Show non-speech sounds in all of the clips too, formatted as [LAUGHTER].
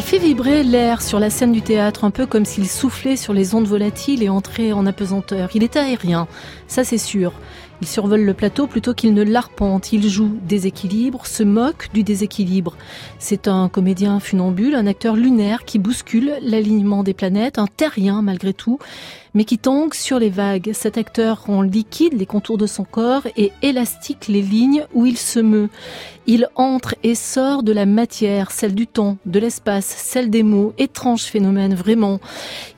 Il fait vibrer l'air sur la scène du théâtre, un peu comme s'il soufflait sur les ondes volatiles et entrait en apesanteur. Il est aérien, ça c'est sûr. Il survole le plateau plutôt qu'il ne l'arpente. Il joue déséquilibre, se moque du déséquilibre. C'est un comédien funambule, un acteur lunaire qui bouscule l'alignement des planètes, un terrien malgré tout mais qui tangue sur les vagues. Cet acteur rend liquide les contours de son corps et élastique les lignes où il se meut. Il entre et sort de la matière, celle du temps, de l'espace, celle des mots. Étrange phénomène, vraiment.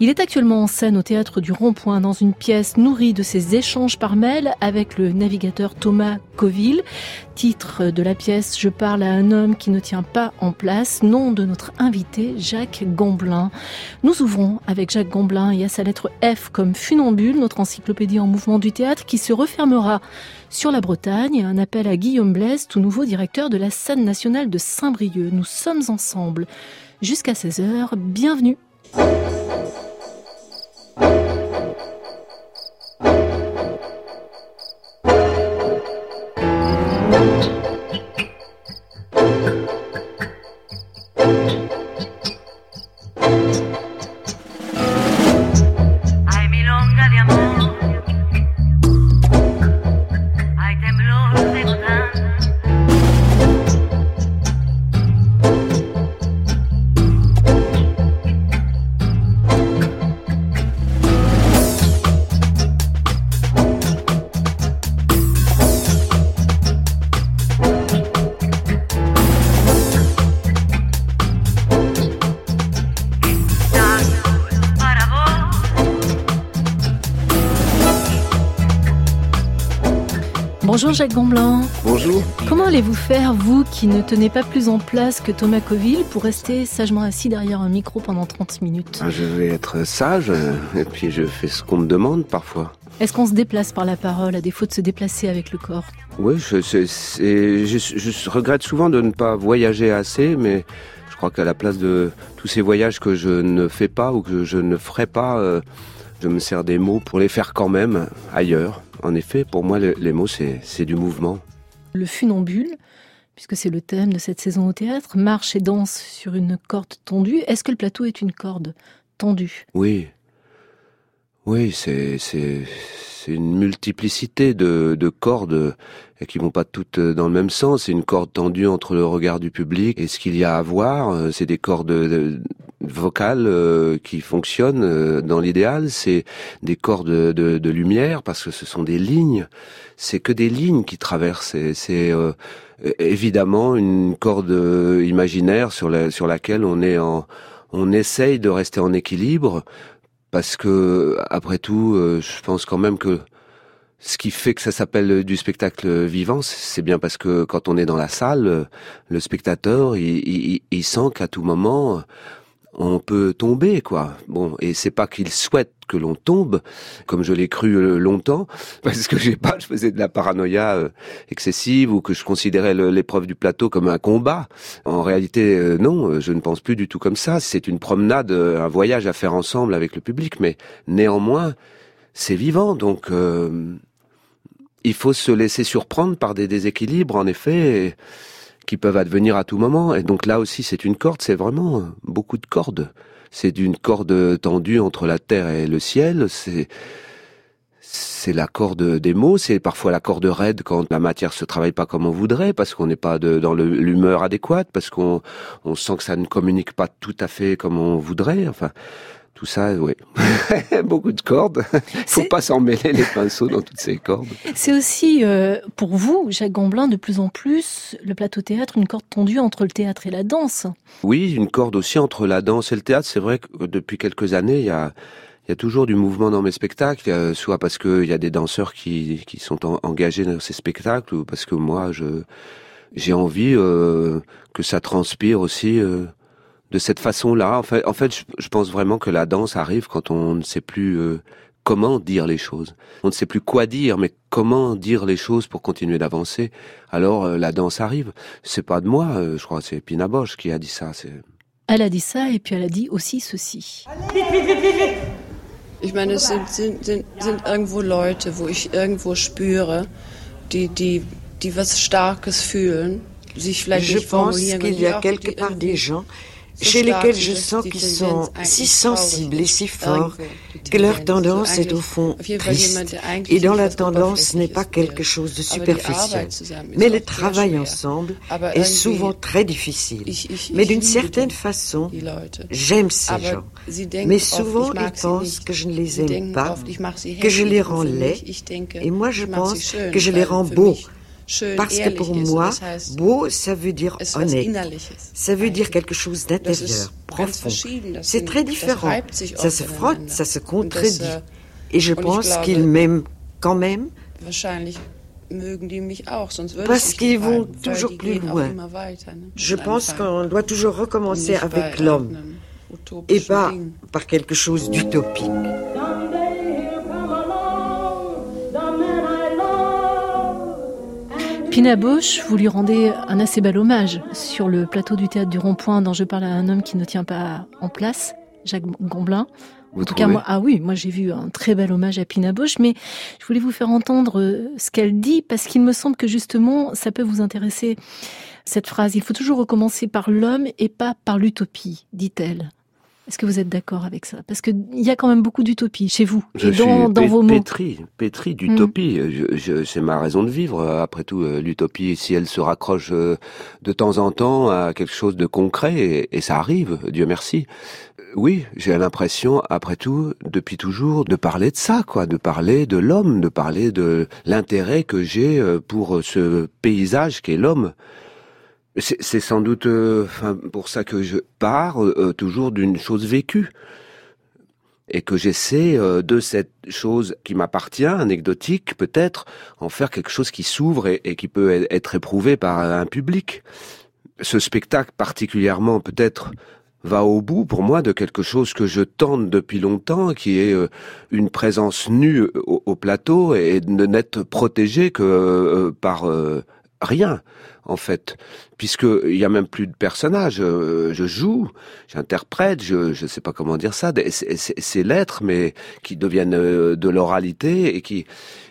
Il est actuellement en scène au théâtre du Rond-Point dans une pièce nourrie de ses échanges par mail avec le navigateur Thomas Coville. Titre de la pièce Je parle à un homme qui ne tient pas en place. Nom de notre invité, Jacques Gamblin. Nous ouvrons avec Jacques Gamblin et à sa lettre F comme Funambule, notre encyclopédie en mouvement du théâtre, qui se refermera sur la Bretagne. Un appel à Guillaume Blaise, tout nouveau directeur de la scène nationale de Saint-Brieuc. Nous sommes ensemble jusqu'à 16h. Bienvenue. Bonjour Jacques Gomblin. Bonjour. Comment allez-vous faire, vous qui ne tenez pas plus en place que Thomas Coville, pour rester sagement assis derrière un micro pendant 30 minutes ah, Je vais être sage, euh, et puis je fais ce qu'on me demande parfois. Est-ce qu'on se déplace par la parole à défaut de se déplacer avec le corps? Oui, je, je, regrette souvent de ne pas voyager assez, mais je crois qu'à la place de tous ces voyages que je ne fais pas ou que je ne ferai pas, euh, je me sers des mots pour les faire quand même ailleurs. En effet, pour moi, les, mots, c'est du mouvement. Le funambule, puisque c'est le thème de cette saison au théâtre, marche et danse sur une corde tendue. Est-ce que le plateau est une corde tendue? Oui. Oui, c'est une multiplicité de, de cordes qui vont pas toutes dans le même sens. C'est une corde tendue entre le regard du public et ce qu'il y a à voir. C'est des cordes vocales euh, qui fonctionnent euh, dans l'idéal. C'est des cordes de, de, lumière parce que ce sont des lignes. C'est que des lignes qui traversent. C'est euh, évidemment une corde imaginaire sur, la, sur laquelle on est en, on essaye de rester en équilibre parce que après tout, je pense quand même que ce qui fait que ça s'appelle du spectacle vivant, c'est bien parce que quand on est dans la salle, le spectateur, il, il sent qu'à tout moment, on peut tomber, quoi. Bon, et c'est pas qu'il souhaite que l'on tombe, comme je l'ai cru euh, longtemps, [LAUGHS] parce que j'ai pas, je faisais de la paranoïa euh, excessive ou que je considérais l'épreuve du plateau comme un combat. En réalité, euh, non, je ne pense plus du tout comme ça. C'est une promenade, un voyage à faire ensemble avec le public, mais néanmoins, c'est vivant, donc il faut se laisser surprendre par des déséquilibres, en effet qui peuvent advenir à tout moment. Et donc là aussi, c'est une corde, c'est vraiment beaucoup de cordes. C'est d'une corde tendue entre la terre et le ciel. C'est c'est la corde des mots, c'est parfois la corde raide quand la matière se travaille pas comme on voudrait, parce qu'on n'est pas de, dans l'humeur adéquate, parce qu'on on sent que ça ne communique pas tout à fait comme on voudrait. Enfin, tout ça, oui. [LAUGHS] Beaucoup de cordes. Il faut pas s'en mêler les pinceaux dans toutes ces cordes. C'est aussi, euh, pour vous, Jacques Gamblin, de plus en plus, le plateau théâtre, une corde tendue entre le théâtre et la danse. Oui, une corde aussi entre la danse et le théâtre. C'est vrai que depuis quelques années, il y a, il y a toujours du mouvement dans mes spectacles, euh, soit parce qu'il y a des danseurs qui, qui sont engagés dans ces spectacles, ou parce que moi, je j'ai envie euh, que ça transpire aussi de cette façon-là. En fait, en fait, je, pense vraiment que la danse arrive quand on ne sait plus euh, comment dire les choses. On ne sait plus quoi dire, mais comment dire les choses pour continuer d'avancer. Alors euh, la danse arrive. C'est pas de moi, euh, je crois, c'est Pina Bosch qui a dit ça. Elle a dit ça et puis elle a dit aussi ceci. Ich meine, es sind, sind, sind, sind irgendwo Leute, wo ich irgendwo spüre, die, die, die was Starkes fühlen, sich vielleicht Je pense qu'il y a quelque part des gens chez lesquels je sens qu'ils sont si sensibles et si forts que leur tendance est au fond triste. Et dans la tendance n'est pas quelque chose de superficiel. Mais le travail ensemble est souvent très difficile. Mais d'une certaine façon, j'aime ces gens. Mais souvent, ils pensent que je ne les aime pas, que je les rends laids. Et moi, je pense que je les rends beaux. Parce que pour moi, beau, ça veut dire honnête. Ça veut dire quelque chose d'intérieur, profond. C'est très différent. Ça se frotte, ça se contredit. Et je pense qu'ils m'aiment quand même. Parce qu'ils vont toujours plus loin. Je pense qu'on doit toujours recommencer avec l'homme et pas par quelque chose d'utopique. Pina Bausch, vous lui rendez un assez bel hommage sur le plateau du théâtre du Rond-Point dont je parle à un homme qui ne tient pas en place, Jacques Gomblin. Vous en tout cas, moi, ah oui, moi j'ai vu un très bel hommage à Pina Bausch, mais je voulais vous faire entendre euh, ce qu'elle dit parce qu'il me semble que justement ça peut vous intéresser. Cette phrase, il faut toujours recommencer par l'homme et pas par l'utopie, dit-elle. Est-ce que vous êtes d'accord avec ça? Parce qu'il y a quand même beaucoup d'utopie chez vous je et dans, dans vos mots. Pétri, pétri d'utopie. Mm. c'est ma raison de vivre. Après tout, euh, l'utopie, si elle se raccroche euh, de temps en temps à quelque chose de concret, et, et ça arrive, Dieu merci. Oui, j'ai l'impression, après tout, depuis toujours, de parler de ça, quoi, de parler de l'homme, de parler de l'intérêt que j'ai euh, pour ce paysage qu'est l'homme. C'est sans doute euh, pour ça que je pars euh, toujours d'une chose vécue et que j'essaie euh, de cette chose qui m'appartient, anecdotique peut-être, en faire quelque chose qui s'ouvre et, qui peut être éprouvé par un public. Ce spectacle particulièrement peut-être va au bout pour moi de quelque chose que je tente depuis longtemps, qui est une présence nue au, au plateau et de n'être protégé que par rien en fait, puisque il y a même plus de personnages. Euh, je joue, j'interprète, je je sais pas comment dire ça, ces lettres, mais qui deviennent euh, de l'oralité et qui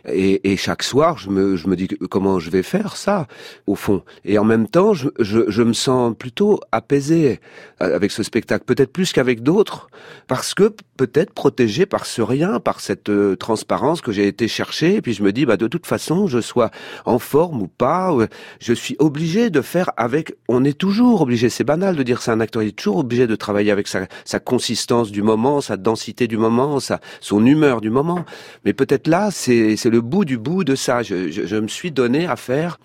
et, et, chaque soir, je me, je me dis comment je vais faire ça, au fond. Et en même temps, je, je, je me sens plutôt apaisé euh, avec ce spectacle, peut-être plus qu'avec d'autres, parce que peut-être protégé par ce rien, par cette transparence que j'ai été chercher. Et puis je me dis, bah de toute façon, je sois en forme ou pas, je suis obligé de faire avec. On est toujours obligé. C'est banal de dire ça. Un acteur il est toujours obligé de travailler avec sa, sa consistance du moment, sa densité du moment, sa, son humeur du moment. Mais peut-être là, c'est le bout du bout de ça. Je, me suis donné à faire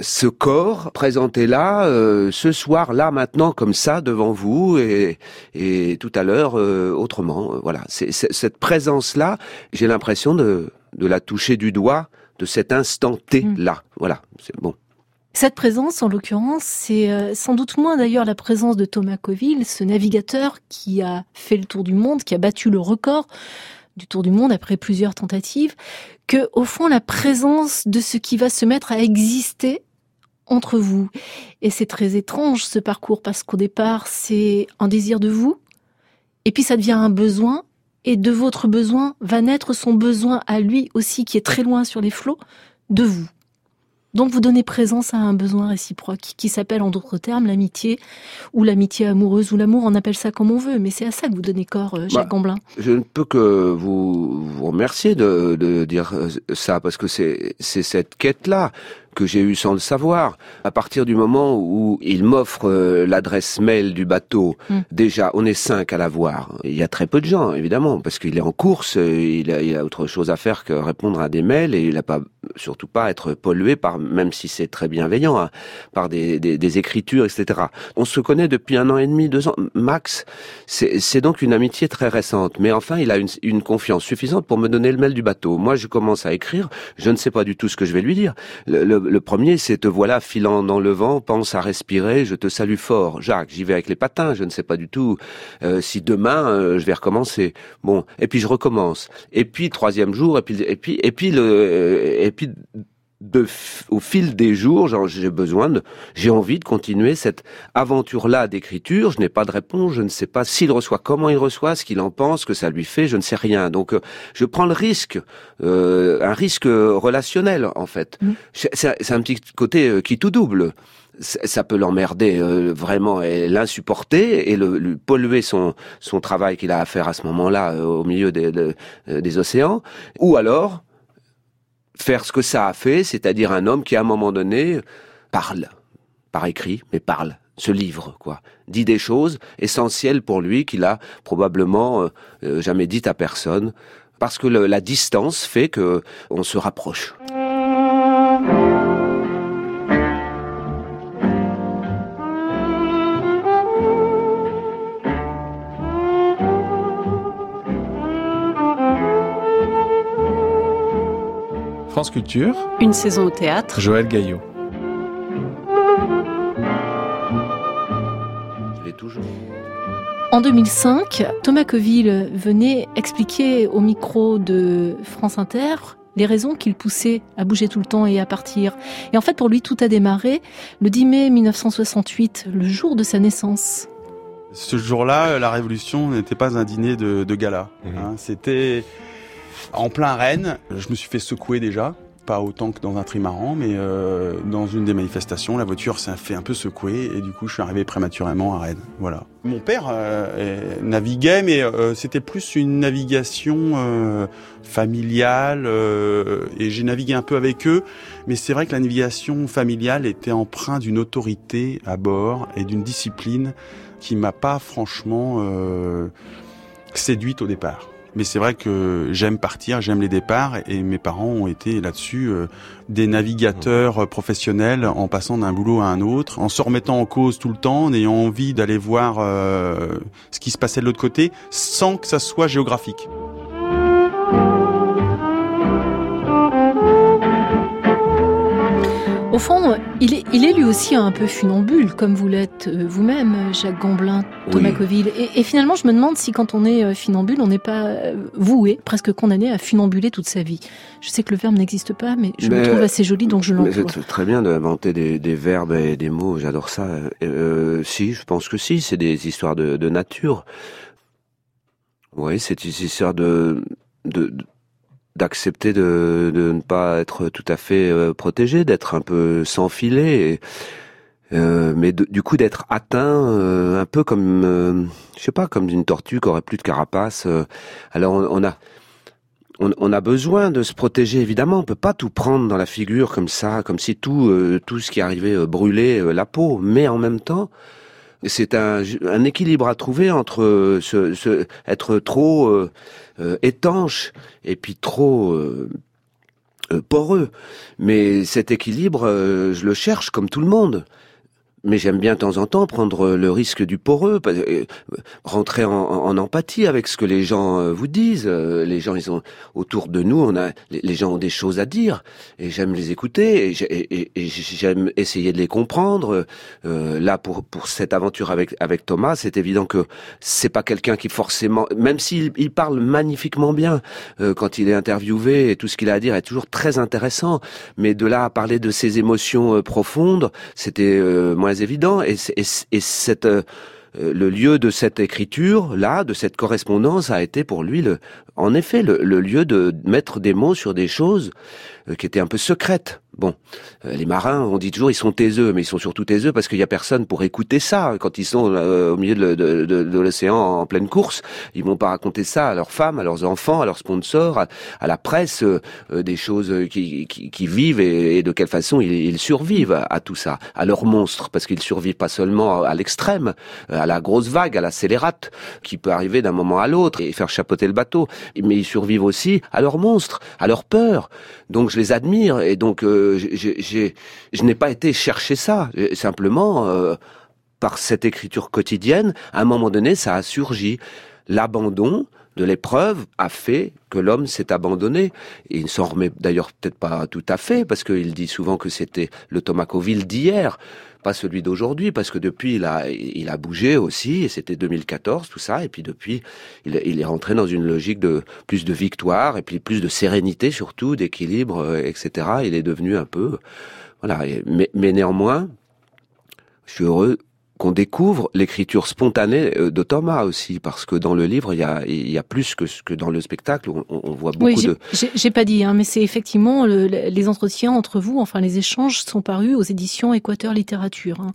ce corps présenté là, euh, ce soir, là, maintenant, comme ça, devant vous, et, et tout à l'heure, euh, autrement. Voilà, c'est cette présence-là, j'ai l'impression de, de la toucher du doigt de cet instant T-là. Mm. Voilà, c'est bon. Cette présence, en l'occurrence, c'est euh, sans doute moins d'ailleurs la présence de Thomas Coville, ce navigateur qui a fait le tour du monde, qui a battu le record du tour du monde après plusieurs tentatives, que au fond la présence de ce qui va se mettre à exister entre vous. Et c'est très étrange ce parcours parce qu'au départ c'est un désir de vous, et puis ça devient un besoin, et de votre besoin va naître son besoin à lui aussi qui est très loin sur les flots de vous. Donc vous donnez présence à un besoin réciproque qui s'appelle en d'autres termes l'amitié ou l'amitié amoureuse ou l'amour, on appelle ça comme on veut, mais c'est à ça que vous donnez corps, euh, Jacques bah, Je ne peux que vous, vous remercier de, de dire ça parce que c'est cette quête-là que j'ai eu sans le savoir. À partir du moment où il m'offre euh, l'adresse mail du bateau, hmm. déjà, on est cinq à l'avoir. Il y a très peu de gens, évidemment, parce qu'il est en course, il a, il a, autre chose à faire que répondre à des mails et il n'a pas surtout pas être pollué par, même si c'est très bienveillant, hein, par des, des, des, écritures, etc. On se connaît depuis un an et demi, deux ans, max. C'est donc une amitié très récente. Mais enfin, il a une, une confiance suffisante pour me donner le mail du bateau. Moi, je commence à écrire. Je ne sais pas du tout ce que je vais lui dire. Le, le, le premier, c'est te voilà filant dans le vent, pense à respirer, je te salue fort. Jacques, j'y vais avec les patins. Je ne sais pas du tout euh, si demain euh, je vais recommencer. Bon, et puis je recommence. Et puis troisième jour, et puis et puis et puis le et puis de, au fil des jours, j'ai besoin de, j'ai envie de continuer cette aventure-là d'écriture. Je n'ai pas de réponse, je ne sais pas s'il reçoit, comment il reçoit, ce qu'il en pense, ce que ça lui fait, je ne sais rien. Donc, euh, je prends le risque, euh, un risque relationnel en fait. Mmh. C'est un petit côté euh, qui tout double ça peut l'emmerder euh, vraiment et l'insupporter et le, lui polluer son, son travail qu'il a à faire à ce moment-là au milieu des, des océans, ou alors faire ce que ça a fait, c'est-à-dire un homme qui à un moment donné parle, par écrit, mais parle, se livre, quoi, dit des choses essentielles pour lui qu'il a probablement euh, euh, jamais dites à personne, parce que la distance fait que on se rapproche. France Culture. Une saison au théâtre. Joël Gaillot. Je l'ai toujours. En 2005, Thomas Coville venait expliquer au micro de France Inter les raisons qui le poussaient à bouger tout le temps et à partir. Et en fait, pour lui, tout a démarré le 10 mai 1968, le jour de sa naissance. Ce jour-là, la Révolution n'était pas un dîner de, de gala. Mmh. Hein, C'était en plein Rennes, je me suis fait secouer déjà, pas autant que dans un trimaran, mais euh, dans une des manifestations, la voiture s'est fait un peu secouer et du coup je suis arrivé prématurément à Rennes. Voilà. Mon père euh, naviguait, mais euh, c'était plus une navigation euh, familiale euh, et j'ai navigué un peu avec eux. Mais c'est vrai que la navigation familiale était empreinte d'une autorité à bord et d'une discipline qui m'a pas franchement euh, séduite au départ. Mais c'est vrai que j'aime partir, j'aime les départs, et mes parents ont été là-dessus euh, des navigateurs professionnels en passant d'un boulot à un autre, en se remettant en cause tout le temps, en ayant envie d'aller voir euh, ce qui se passait de l'autre côté, sans que ça soit géographique. Au fond, il est, il est lui aussi un peu funambule, comme vous l'êtes euh, vous-même, Jacques Gamblin, Thomas oui. Coville. Et, et, finalement, je me demande si quand on est euh, funambule, on n'est pas euh, voué, presque condamné à funambuler toute sa vie. Je sais que le verbe n'existe pas, mais je mais, le trouve assez joli, donc je l'emploie. C'est très bien d'inventer des, des, verbes et des mots, j'adore ça. Euh, si, je pense que si, c'est des histoires de, de nature. Oui, c'est une histoire de, de d'accepter de, de, ne pas être tout à fait euh, protégé, d'être un peu sans filet, et, euh, mais du coup d'être atteint euh, un peu comme, je sais pas, comme une tortue qui aurait plus de carapace. Alors on, a a besoin de se protéger évidemment. On peut pas tout prendre dans la figure comme ça, comme si tout tout ce qui arrivait brûlait la peau. Mais en même temps, c'est un, un, équilibre à trouver entre ce, ce, être trop euh, étanche et puis trop euh, poreux. Mais cet équilibre, euh, je le cherche comme tout le monde mais j'aime bien de temps en temps prendre le risque du poreux, euh, rentrer en, empathie avec ce que les gens euh, vous disent. Euh, les gens, ils ont autour de nous, on a, les gens ont des choses à dire, et j'aime les écouter, et j'aime essayer de les comprendre. Euh, là, pour pour cette aventure avec avec Thomas, c'est évident que c'est pas quelqu'un qui forcément, même s'il il parle magnifiquement bien euh, quand il est interviewé, et tout ce qu'il a à dire est toujours très intéressant, mais de là à parler de ses émotions profondes, c'était évident. Et, et, et cette, euh, le lieu de cette écriture, là, de cette correspondance, a été pour lui, le, en effet, le, le lieu de mettre des mots sur des choses euh, qui étaient un peu secrètes. Bon, euh, les marins, on dit toujours, ils sont taiseux, mais ils sont surtout taiseux parce qu'il n'y a personne pour écouter ça. Quand ils sont euh, au milieu de, de, de, de l'océan en pleine course, ils vont pas raconter ça à leurs femmes, à leurs enfants, à leurs sponsors, à, à la presse, euh, des choses qui, qui, qui vivent et, et, de quelle façon ils, ils survivent à, tout ça, à leurs monstres, parce qu'ils survivent pas seulement à l'extrême, à la grosse vague, à la scélérate, qui peut arriver d'un moment à l'autre et faire chapeauter le bateau. Mais ils survivent aussi à leurs monstres, à leurs peurs. Donc je les admire et donc euh, j'ai, je n'ai pas été chercher ça. Simplement, euh, par cette écriture quotidienne, à un moment donné, ça a surgi. L'abandon, de l'épreuve a fait que l'homme s'est abandonné. il ne s'en remet d'ailleurs peut-être pas tout à fait, parce qu'il dit souvent que c'était le Tomacoville d'hier, pas celui d'aujourd'hui, parce que depuis il a, il a bougé aussi, et c'était 2014 tout ça, et puis depuis il, il, est rentré dans une logique de plus de victoire, et puis plus de sérénité surtout, d'équilibre, euh, etc. Il est devenu un peu, voilà. Mais, mais néanmoins, je suis heureux qu'on découvre l'écriture spontanée euh, de Thomas aussi, parce que dans le livre, il y a, il y a plus que, que dans le spectacle, on, on voit beaucoup oui, de... J'ai pas dit, hein, mais c'est effectivement le, les entretiens entre vous, enfin les échanges sont parus aux éditions Équateur Littérature. Hein.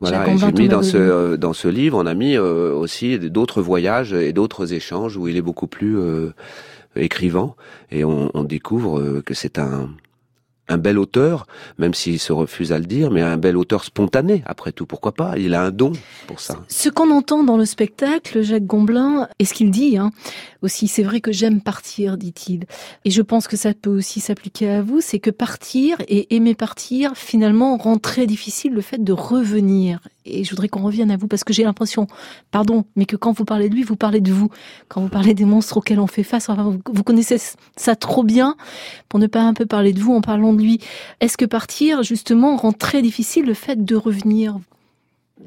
Voilà, et j'ai mis dans ce, euh, dans ce livre, on a mis euh, aussi d'autres voyages et d'autres échanges où il est beaucoup plus écrivant, et on, on découvre que c'est un un bel auteur, même s'il se refuse à le dire, mais un bel auteur spontané, après tout, pourquoi pas Il a un don pour ça. Ce qu'on entend dans le spectacle, Jacques Gomblin, et ce qu'il dit hein, aussi, c'est vrai que j'aime partir, dit-il. Et je pense que ça peut aussi s'appliquer à vous, c'est que partir et aimer partir, finalement, rend très difficile le fait de revenir. Et je voudrais qu'on revienne à vous, parce que j'ai l'impression, pardon, mais que quand vous parlez de lui, vous parlez de vous. Quand vous parlez des monstres auxquels on fait face, enfin, vous connaissez ça trop bien, pour ne pas un peu parler de vous en parlant de lui. Est-ce que partir, justement, rend très difficile le fait de revenir?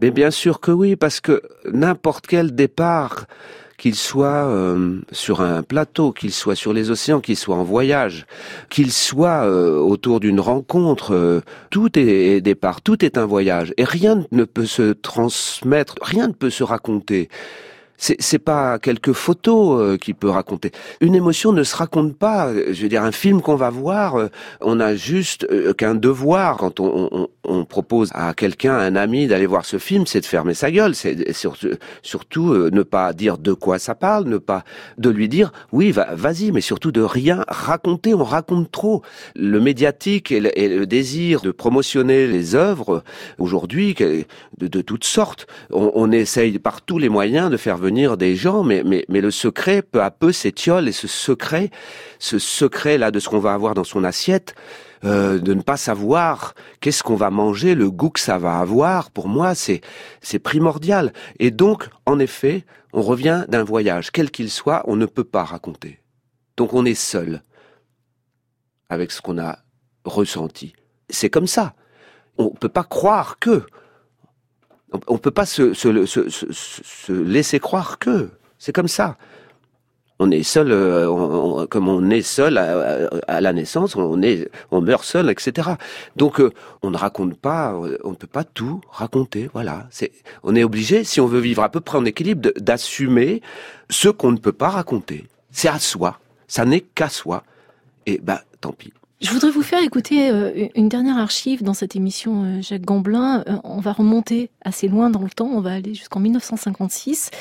Mais bien sûr que oui, parce que n'importe quel départ, qu'il soit euh, sur un plateau, qu'il soit sur les océans, qu'il soit en voyage, qu'il soit euh, autour d'une rencontre, euh, tout est départ, tout est un voyage, et rien ne peut se transmettre, rien ne peut se raconter c'est pas quelques photos euh, qui peut raconter. Une émotion ne se raconte pas. Je veux dire, un film qu'on va voir, euh, on a juste euh, qu'un devoir quand on, on, on, propose à quelqu'un, un ami, d'aller voir ce film, c'est de fermer sa gueule. C'est surtout, surtout ne pas dire de quoi ça parle, ne pas de lui dire oui, vas-y, mais surtout de rien raconter. On raconte trop. Le médiatique et le, désir de promotionner les œuvres aujourd'hui de, toutes sortes. On, on essaye par tous les moyens de faire venir des gens, mais, mais, mais le secret, peu à peu, s'étiole, et ce secret, ce secret-là de ce qu'on va avoir dans son assiette, euh, de ne pas savoir qu'est-ce qu'on va manger, le goût que ça va avoir, pour moi, c'est, c'est primordial. Et donc, en effet, on revient d'un voyage, quel qu'il soit, on ne peut pas raconter. Donc on est seul avec ce qu'on a ressenti. C'est comme ça. On ne peut pas croire que on ne peut pas se, se, laisser croire que c'est comme ça. On est seul, euh, comme on est seul à, la naissance, on est, on meurt seul, etc. Donc, euh, on ne raconte pas, on ne peut pas tout raconter. Voilà, c'est, on est obligé, si on veut vivre à peu près en équilibre, d'assumer ce qu'on ne peut pas raconter. C'est à soi, ça n'est qu'à soi. Et ben, tant pis. Je voudrais vous faire écouter euh, une dernière archive dans cette émission euh, Jacques Gamblin. Euh, on va remonter assez loin dans le temps, on va aller jusqu'en 1956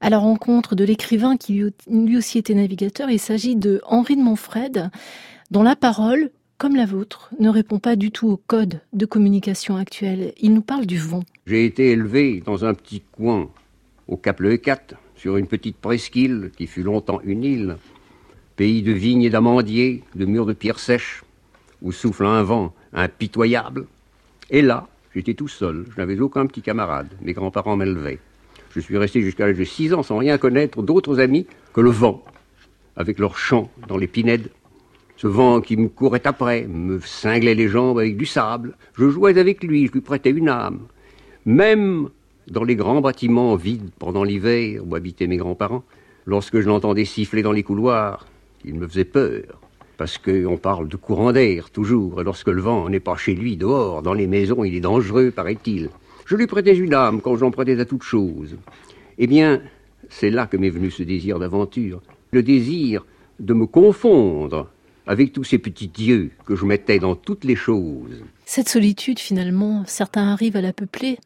à la rencontre de l'écrivain qui lui aussi était navigateur. Il s'agit de Henri de Montfred, dont la parole, comme la vôtre, ne répond pas du tout au code de communication actuel. Il nous parle du vent. J'ai été élevé dans un petit coin au Cap Le 4, sur une petite presqu'île qui fut longtemps une île pays de vignes et d'amandiers, de murs de pierre sèche, où souffle un vent impitoyable. Et là, j'étais tout seul, je n'avais aucun petit camarade, mes grands-parents m'élevaient. Je suis resté jusqu'à l'âge de six ans sans rien connaître d'autres amis que le vent, avec leur chant dans les pinèdes. Ce vent qui me courait après, me cinglait les jambes avec du sable. Je jouais avec lui, je lui prêtais une âme. Même dans les grands bâtiments vides pendant l'hiver où habitaient mes grands-parents, lorsque je l'entendais siffler dans les couloirs, il me faisait peur. Parce qu'on parle de courant d'air, toujours, et lorsque le vent n'est pas chez lui, dehors, dans les maisons, il est dangereux, paraît-il. Je lui prêtais une âme quand j'en prêtais à toute chose. Eh bien, c'est là que m'est venu ce désir d'aventure, le désir de me confondre avec tous ces petits dieux que je mettais dans toutes les choses. Cette solitude, finalement, certains arrivent à la peupler.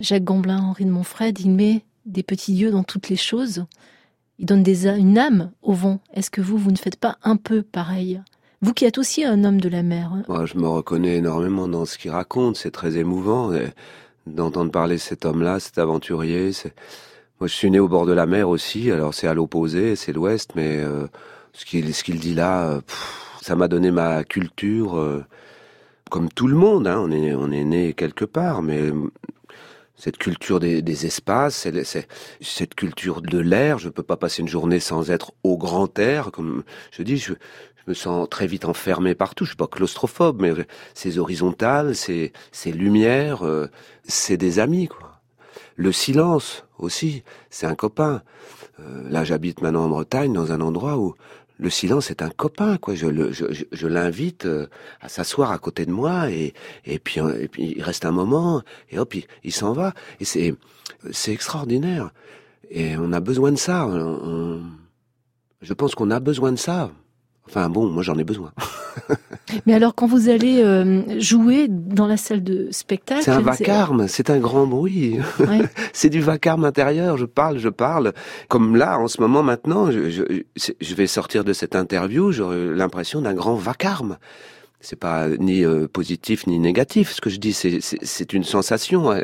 Jacques Gamblin, Henri de Montfred, il met des petits dieux dans toutes les choses il donne des, une âme au vent. Est-ce que vous, vous ne faites pas un peu pareil? Vous qui êtes aussi un homme de la mer. Hein. Moi, je me reconnais énormément dans ce qu'il raconte. C'est très émouvant d'entendre parler cet homme-là, cet aventurier. Moi, je suis né au bord de la mer aussi. Alors, c'est à l'opposé, c'est l'ouest, mais euh, ce qu'il dit là, euh, ça m'a donné ma culture. Euh, comme tout le monde, hein, on est on né quelque part, mais cette culture des, espaces, cette culture de l'air. Je peux pas passer une journée sans être au grand air, comme je dis. Me sens très vite enfermé partout. Je suis pas claustrophobe, mais c'est horizontal, c'est c'est lumière, c'est des amis quoi. Le silence aussi, c'est un copain. Euh, là, j'habite maintenant en Bretagne, dans un endroit où le silence est un copain, quoi. Je, je, l'invite euh, à s'asseoir à côté de moi et, et, puis, et puis il reste un moment et hop, il, s'en va. Et c'est, c'est extraordinaire. Et on a besoin de ça. je pense qu'on a besoin de ça. Enfin bon, moi j'en ai besoin. [LAUGHS] Mais alors quand vous allez euh, jouer dans la salle de spectacle, c'est un vacarme, c'est un grand bruit. [LAUGHS] c'est du vacarme intérieur. Je parle, je parle. Comme là, en ce moment, maintenant, je, je vais sortir de cette interview, j'aurai l'impression d'un grand vacarme c'est pas ni euh, positif ni négatif. Ce que je dis, c'est une sensation, hein,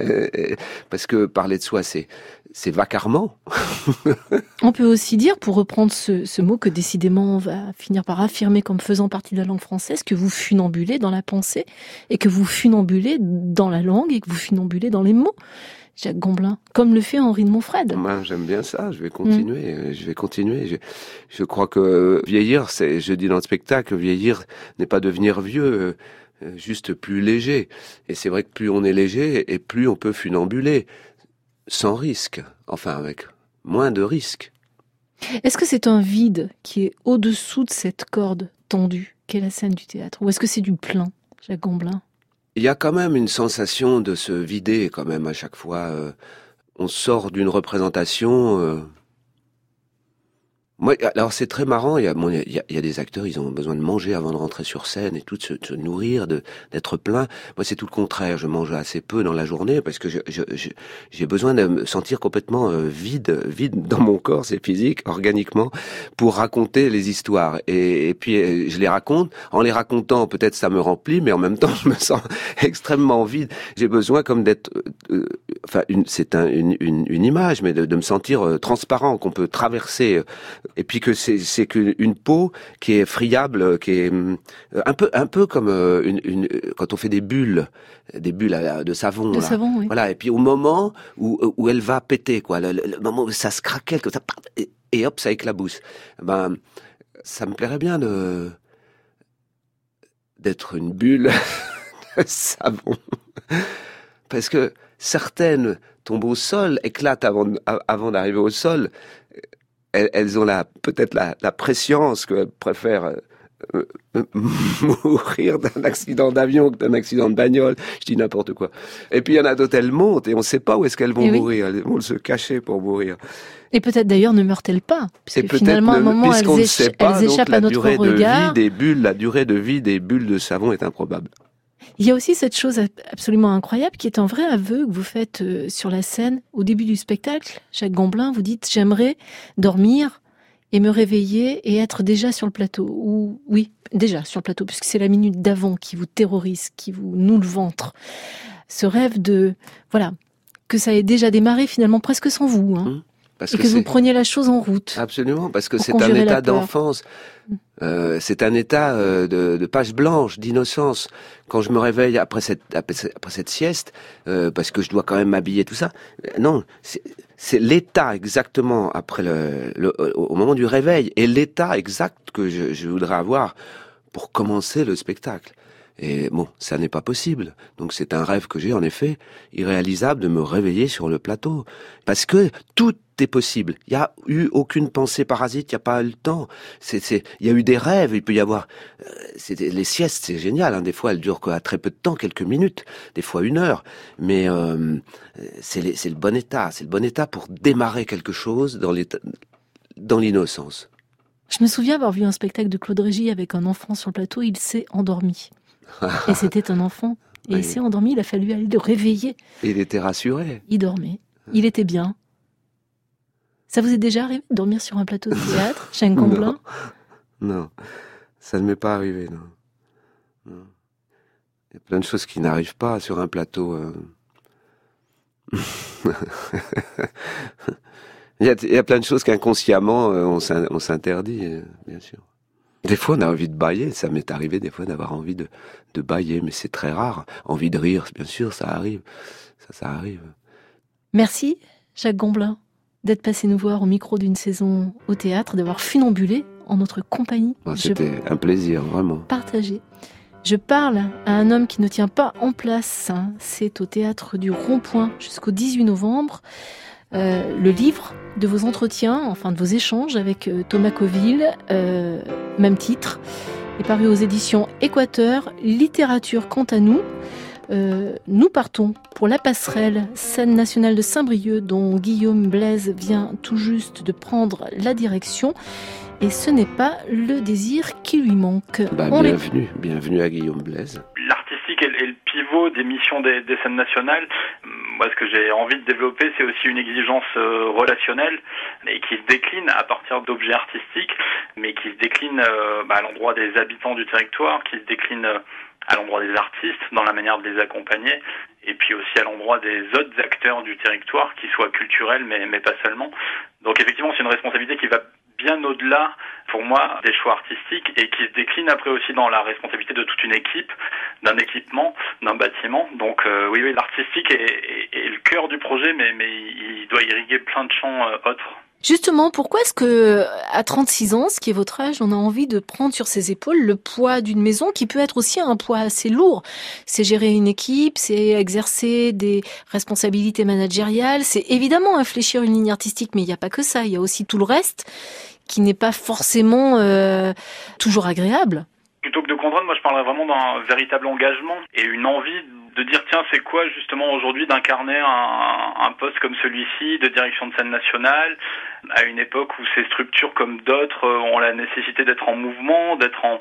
parce que parler de soi, c'est c'est vacarment. [LAUGHS] on peut aussi dire, pour reprendre ce, ce, mot que décidément on va finir par affirmer comme faisant partie de la langue française, que vous funambulez dans la pensée et que vous funambulez dans la langue et que vous funambulez dans les mots. Jacques Gomblin, comme le fait Henri de Montfred. Moi, j'aime bien ça. Je vais continuer. Mm. Je vais continuer. Je, je, crois que vieillir, c'est, je dis dans le spectacle, vieillir n'est pas devenir vieux, euh, juste plus léger. Et c'est vrai que plus on est léger, et plus on peut funambuler, sans risque. Enfin, avec moins de risques. Est-ce que c'est un vide qui est au-dessous de cette corde tendue qu'est la scène du théâtre, ou est-ce que c'est du plein, Jacques Gomblin? Il y a quand même une sensation de se vider quand même à chaque fois. Euh, on sort d'une représentation, euh, moi, alors c'est très marrant. Il y, a, il, y a, des acteurs, ils ont besoin de manger avant de rentrer sur scène et tout, de se, nourrir, de d'être plein. Moi, c'est tout le contraire. Je mange assez peu dans la journée parce que j'ai besoin de me sentir complètement euh, vide, vide dans mon corps, c'est physique, organiquement, pour raconter les histoires. Et, et, puis euh, je les raconte. En les racontant, peut-être ça me remplit, mais en même temps, [LAUGHS] je me sens extrêmement vide. J'ai besoin comme d'être, euh, enfin, c'est un, une, une, image, mais de, de me sentir transparent, qu'on peut traverser et puis que c'est c'est qu'une peau qui est friable, qui est euh, un peu un peu comme euh, une, une quand on fait des bulles, des bulles de savon. De savon, oui. Voilà. Et puis au moment où où elle va péter, quoi, le, moment où ça se craquelle, ça, et, hop, ça éclabousse. Ben, ça me plairait bien de d'être une bulle [LAUGHS] de savon, parce que certaines tombent au sol, éclatent avant avant d'arriver au sol elles, ont la peut-être la, la préscience qu'elles préfèrent euh, euh, [LAUGHS] mourir d'un accident d'avion que d'un accident de bagnole. Je dis n'importe quoi. Et puis il y en a d'autres, elles montent et on ne sait pas où est-ce qu'elles vont eh mourir. Elles vont se cacher pour mourir. Et peut-être d'ailleurs ne meurent-elles pas? Puisque finalement, à un moment, elles, elles échappent à notre regard. De vie des bulles, la durée de vie des bulles de savon est improbable. Il y a aussi cette chose absolument incroyable qui est un vrai aveu que vous faites euh, sur la scène au début du spectacle. Jacques Gamblin, vous dites j'aimerais dormir et me réveiller et être déjà sur le plateau. Ou oui, déjà sur le plateau, puisque c'est la minute d'avant qui vous terrorise, qui vous noue le ventre. Ce rêve de voilà que ça ait déjà démarré finalement presque sans vous. Hein. Mmh. Parce et que, vous preniez la chose en route. Absolument, parce que c'est un état d'enfance. Euh, c'est un état euh, de, de, page blanche, d'innocence. Quand je me réveille après cette, après, cette sieste, euh, parce que je dois quand même m'habiller, tout ça. Euh, non, c'est l'état exactement après le, le, au moment du réveil et l'état exact que je, je voudrais avoir pour commencer le spectacle. Et bon, ça n'est pas possible. Donc c'est un rêve que j'ai en effet, irréalisable de me réveiller sur le plateau. Parce que tout est possible. Il n'y a eu aucune pensée parasite, il n'y a pas eu le temps. Il y a eu des rêves, il peut y avoir... Euh, les siestes, c'est génial. Hein. Des fois, elles durent à très peu de temps, quelques minutes, des fois une heure. Mais euh, c'est, c'est le bon état. C'est le bon état pour démarrer quelque chose dans, dans l'innocence. Je me souviens avoir vu un spectacle de Claude Régis avec un enfant sur le plateau, il s'est endormi. Et c'était un enfant. Et il s'est endormi, il a fallu aller le réveiller. Et il était rassuré. Il dormait. Il était bien. Ça vous est déjà arrivé de dormir sur un plateau de théâtre, [LAUGHS] chez un non. non, ça ne m'est pas arrivé, non. Il y a plein de choses qui n'arrivent pas sur un plateau. Euh. [LAUGHS] il, y a, plein de choses qu'inconsciemment euh, on s'interdit, euh, bien sûr. Des fois, on a envie de bailler. Ça m'est arrivé des fois d'avoir envie de, de bailler, mais c'est très rare. Envie de rire, bien sûr, ça arrive. Ça, ça arrive. Merci, Jacques Gomblin, d'être passé nous voir au micro d'une saison au théâtre, d'avoir funambulé en notre compagnie. Ah, c'était un plaisir, vraiment. Partagé. Je parle à un homme qui ne tient pas en place. Hein. C'est au théâtre du Rond-Point jusqu'au 18 novembre. Euh, le livre de vos entretiens, enfin de vos échanges avec euh, Thomas Coville, euh, même titre, est paru aux éditions Équateur, Littérature quant à nous. nous partons pour la passerelle, scène nationale de Saint-Brieuc, dont Guillaume Blaise vient tout juste de prendre la direction. Et ce n'est pas le désir qui lui manque. Bah, bienvenue, bienvenue à Guillaume Blaise. L'artistique est, le pivot des missions des, des scènes nationales moi, ce que j'ai envie de développer, c'est aussi une exigence euh, relationnelle et qui se décline à partir d'objets artistiques, mais qui se décline euh, bah, à l'endroit des habitants du territoire, qui se décline euh, à l'endroit des artistes, dans la manière de les accompagner, et puis aussi à l'endroit des autres acteurs du territoire, qui soient culturels, mais, mais pas seulement. Donc effectivement, c'est une responsabilité qui va bien au-delà, pour moi, des choix artistiques et qui se décline après aussi dans la responsabilité de toute une équipe, d'un équipement, d'un bâtiment. Donc euh, oui, l'artistique est, le cœur du projet, mais, mais il doit irriguer plein de champs euh, autres. Justement, pourquoi est-ce que à 36 ans, ce qui est votre âge, on a envie de prendre sur ses épaules le poids d'une maison qui peut être aussi un poids assez lourd? C'est gérer une équipe, c'est exercer des responsabilités managériales, c'est évidemment infléchir une ligne artistique, mais il n'y a pas que ça, il y a aussi tout le reste qui n'est pas forcément euh, toujours agréable. Plutôt que de contraindre, moi je parlerais vraiment d'un véritable engagement et une envie de dire tiens c'est quoi justement aujourd'hui d'incarner un, poste comme celui-ci de direction de scène nationale à une époque où ces structures comme d'autres ont la nécessité d'être en mouvement, d'être en,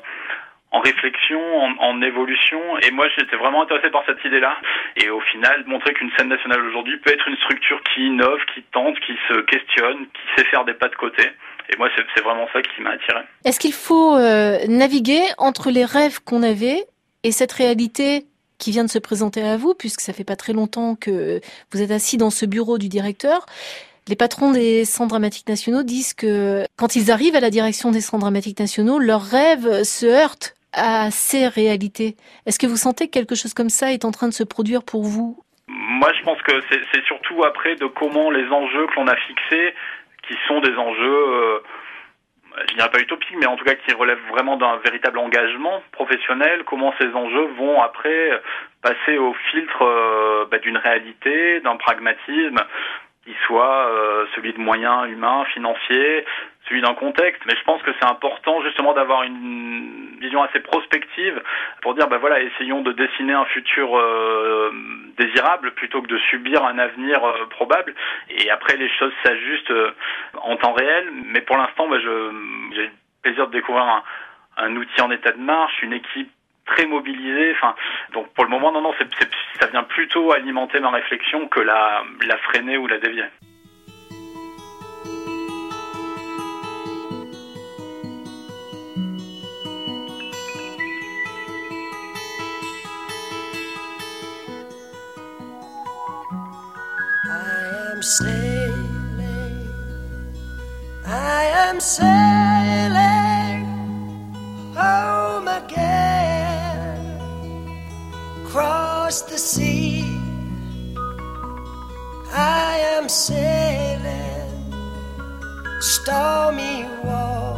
en réflexion, en, en, évolution. Et moi, j'étais vraiment intéressé par cette idée-là. Et au final, montrer qu'une scène nationale aujourd'hui peut être une structure qui innove, qui tente, qui se questionne, qui sait faire des pas de côté. Et moi, c'est vraiment ça qui m'a attiré. Est-ce qu'il faut euh, naviguer entre les rêves qu'on avait et cette réalité qui vient de se présenter à vous, puisque ça fait pas très longtemps que vous êtes assis dans ce bureau du directeur? Les patrons des centres dramatiques nationaux disent que quand ils arrivent à la direction des centres dramatiques nationaux, leurs rêves se heurtent à ces réalités. Est-ce que vous sentez que quelque chose comme ça est en train de se produire pour vous? Moi, je pense que c'est surtout après de comment les enjeux que l'on a fixés, qui sont des enjeux euh, je dirais pas utopique, mais en tout cas qui relève vraiment d'un véritable engagement professionnel, comment ces enjeux vont après passer au filtre euh, bah, d'une réalité, d'un pragmatisme qui soit euh, celui de moyens humains, financiers, celui d'un contexte. Mais je pense que c'est important justement d'avoir une vision assez prospective pour dire, ben voilà, essayons de dessiner un futur euh, désirable plutôt que de subir un avenir euh, probable. Et après, les choses s'ajustent en temps réel. Mais pour l'instant, ben, j'ai le plaisir de découvrir un, un outil en état de marche, une équipe très mobilisé. Enfin, donc pour le moment, non, non, ça vient plutôt alimenter ma réflexion que la, la freiner ou la dévier. I am sailing, I am sailing across the sea. I am sailing stormy waters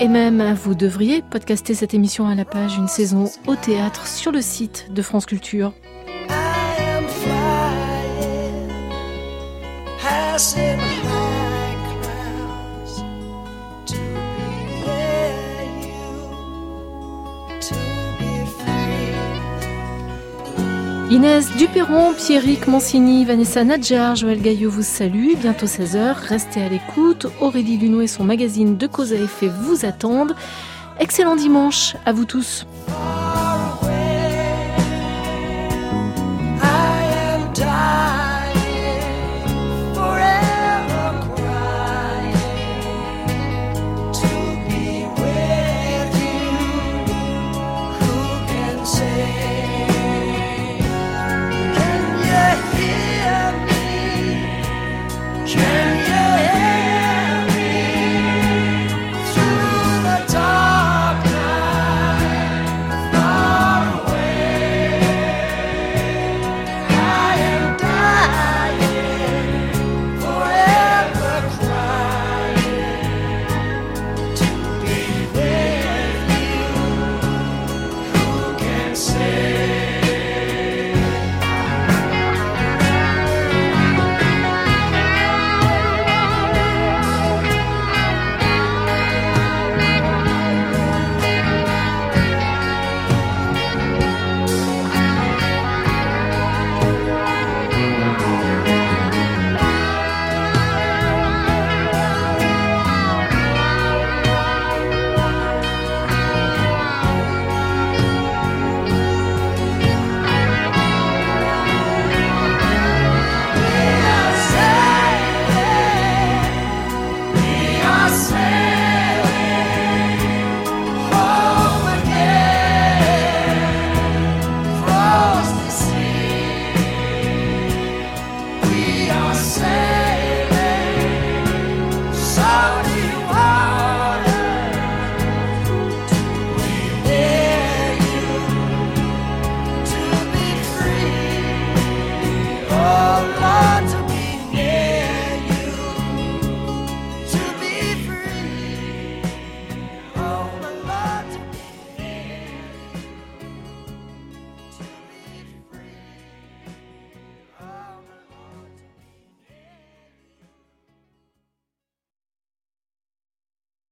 et même vous devriez podcaster cette émission à la page Une saison au théâtre sur le site de France Culture. Inès Duperron, Pierrick Mancini, Vanessa Nadjar, Joël Gaillot vous salue. Bientôt 16h, restez à l'écoute. Aurélie Luneau et son magazine de cause à effet vous attendent. Excellent dimanche à vous tous.